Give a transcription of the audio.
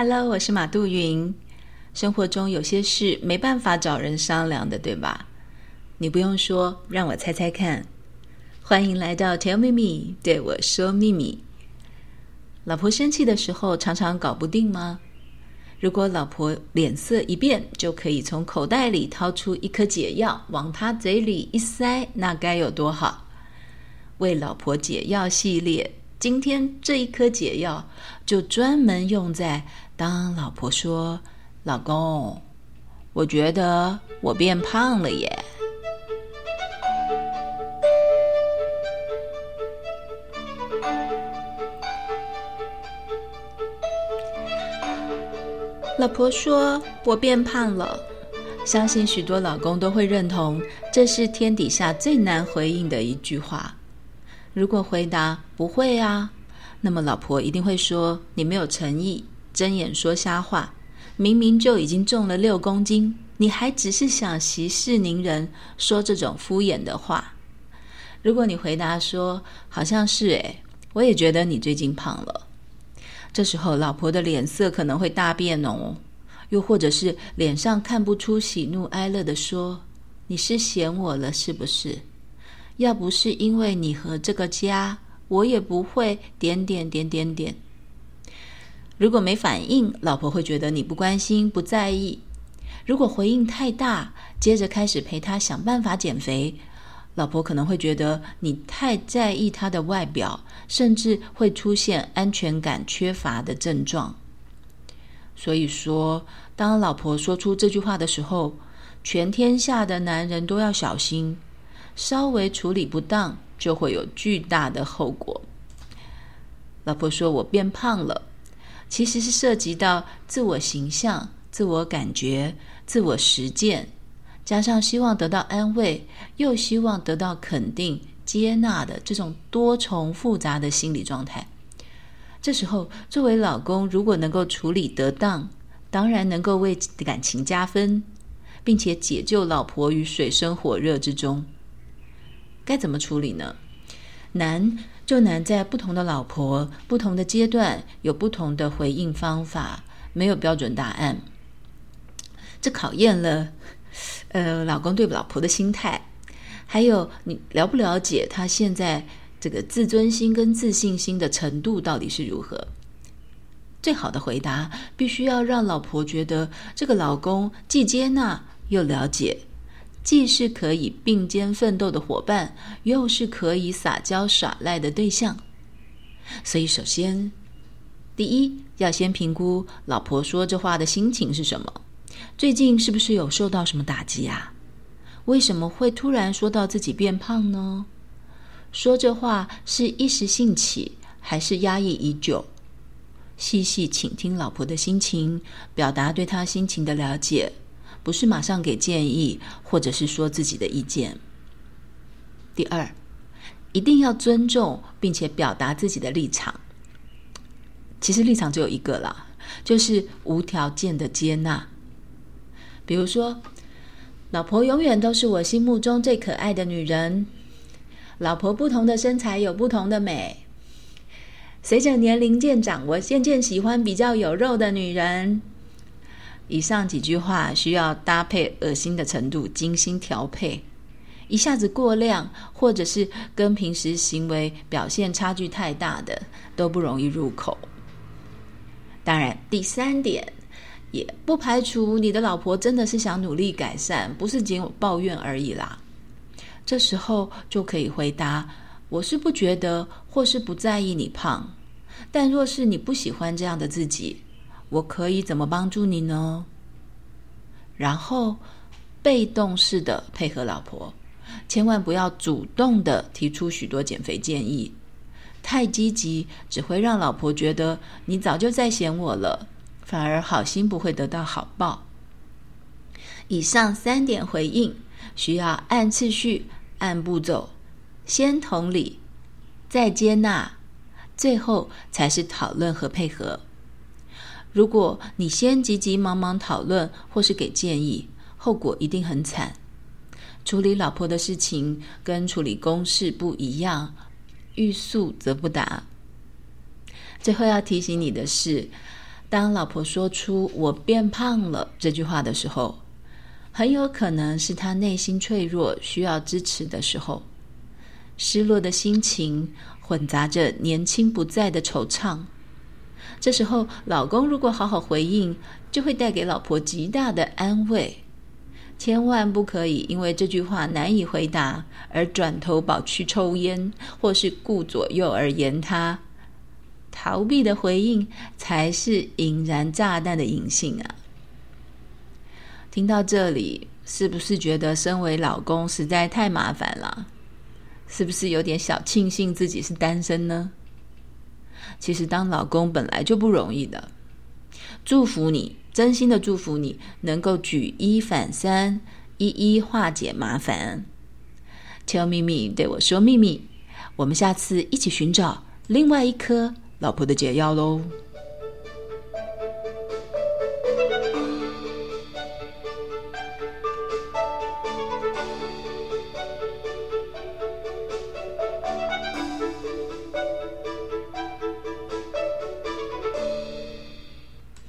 Hello，我是马杜云。生活中有些事没办法找人商量的，对吧？你不用说，让我猜猜看。欢迎来到 Tell Me Me，对我说秘密。老婆生气的时候，常常搞不定吗？如果老婆脸色一变，就可以从口袋里掏出一颗解药，往她嘴里一塞，那该有多好？为老婆解药系列，今天这一颗解药就专门用在当老婆说：“老公，我觉得我变胖了耶。”老婆说：“我变胖了。”相信许多老公都会认同，这是天底下最难回应的一句话。如果回答“不会啊”，那么老婆一定会说：“你没有诚意，睁眼说瞎话。明明就已经重了六公斤，你还只是想息事宁人，说这种敷衍的话。”如果你回答说：“好像是诶，我也觉得你最近胖了。”这时候，老婆的脸色可能会大变哦，又或者是脸上看不出喜怒哀乐的说：“你是嫌我了是不是？要不是因为你和这个家，我也不会点点点点点。”如果没反应，老婆会觉得你不关心、不在意；如果回应太大，接着开始陪他想办法减肥。老婆可能会觉得你太在意他的外表，甚至会出现安全感缺乏的症状。所以说，当老婆说出这句话的时候，全天下的男人都要小心，稍微处理不当就会有巨大的后果。老婆说我变胖了，其实是涉及到自我形象、自我感觉、自我实践。加上希望得到安慰，又希望得到肯定、接纳的这种多重复杂的心理状态。这时候，作为老公，如果能够处理得当，当然能够为感情加分，并且解救老婆于水深火热之中。该怎么处理呢？难就难在不同的老婆、不同的阶段有不同的回应方法，没有标准答案。这考验了。呃，老公对老婆的心态，还有你了不了解他现在这个自尊心跟自信心的程度到底是如何？最好的回答必须要让老婆觉得这个老公既接纳又了解，既是可以并肩奋斗的伙伴，又是可以撒娇耍赖的对象。所以，首先，第一要先评估老婆说这话的心情是什么。最近是不是有受到什么打击啊？为什么会突然说到自己变胖呢？说这话是一时兴起，还是压抑已久？细细倾听老婆的心情，表达对她心情的了解，不是马上给建议，或者是说自己的意见。第二，一定要尊重并且表达自己的立场。其实立场只有一个啦，就是无条件的接纳。比如说，老婆永远都是我心目中最可爱的女人。老婆不同的身材有不同的美。随着年龄渐长，我渐渐喜欢比较有肉的女人。以上几句话需要搭配恶心的程度精心调配，一下子过量，或者是跟平时行为表现差距太大的，都不容易入口。当然，第三点。也不排除你的老婆真的是想努力改善，不是仅有抱怨而已啦。这时候就可以回答：我是不觉得或是不在意你胖，但若是你不喜欢这样的自己，我可以怎么帮助你呢？然后被动式的配合老婆，千万不要主动的提出许多减肥建议，太积极只会让老婆觉得你早就在嫌我了。反而好心不会得到好报。以上三点回应需要按次序、按步骤，先同理，再接纳，最后才是讨论和配合。如果你先急急忙忙讨论或是给建议，后果一定很惨。处理老婆的事情跟处理公事不一样，欲速则不达。最后要提醒你的是。当老婆说出“我变胖了”这句话的时候，很有可能是她内心脆弱、需要支持的时候。失落的心情混杂着年轻不在的惆怅。这时候，老公如果好好回应，就会带给老婆极大的安慰。千万不可以因为这句话难以回答而转头跑去抽烟，或是顾左右而言他。逃避的回应才是引燃炸弹的隐性啊！听到这里，是不是觉得身为老公实在太麻烦了？是不是有点小庆幸自己是单身呢？其实当老公本来就不容易的，祝福你，真心的祝福你，能够举一反三，一一化解麻烦。Tell 秘密对我说秘密，我们下次一起寻找另外一颗。老婆的解药喽。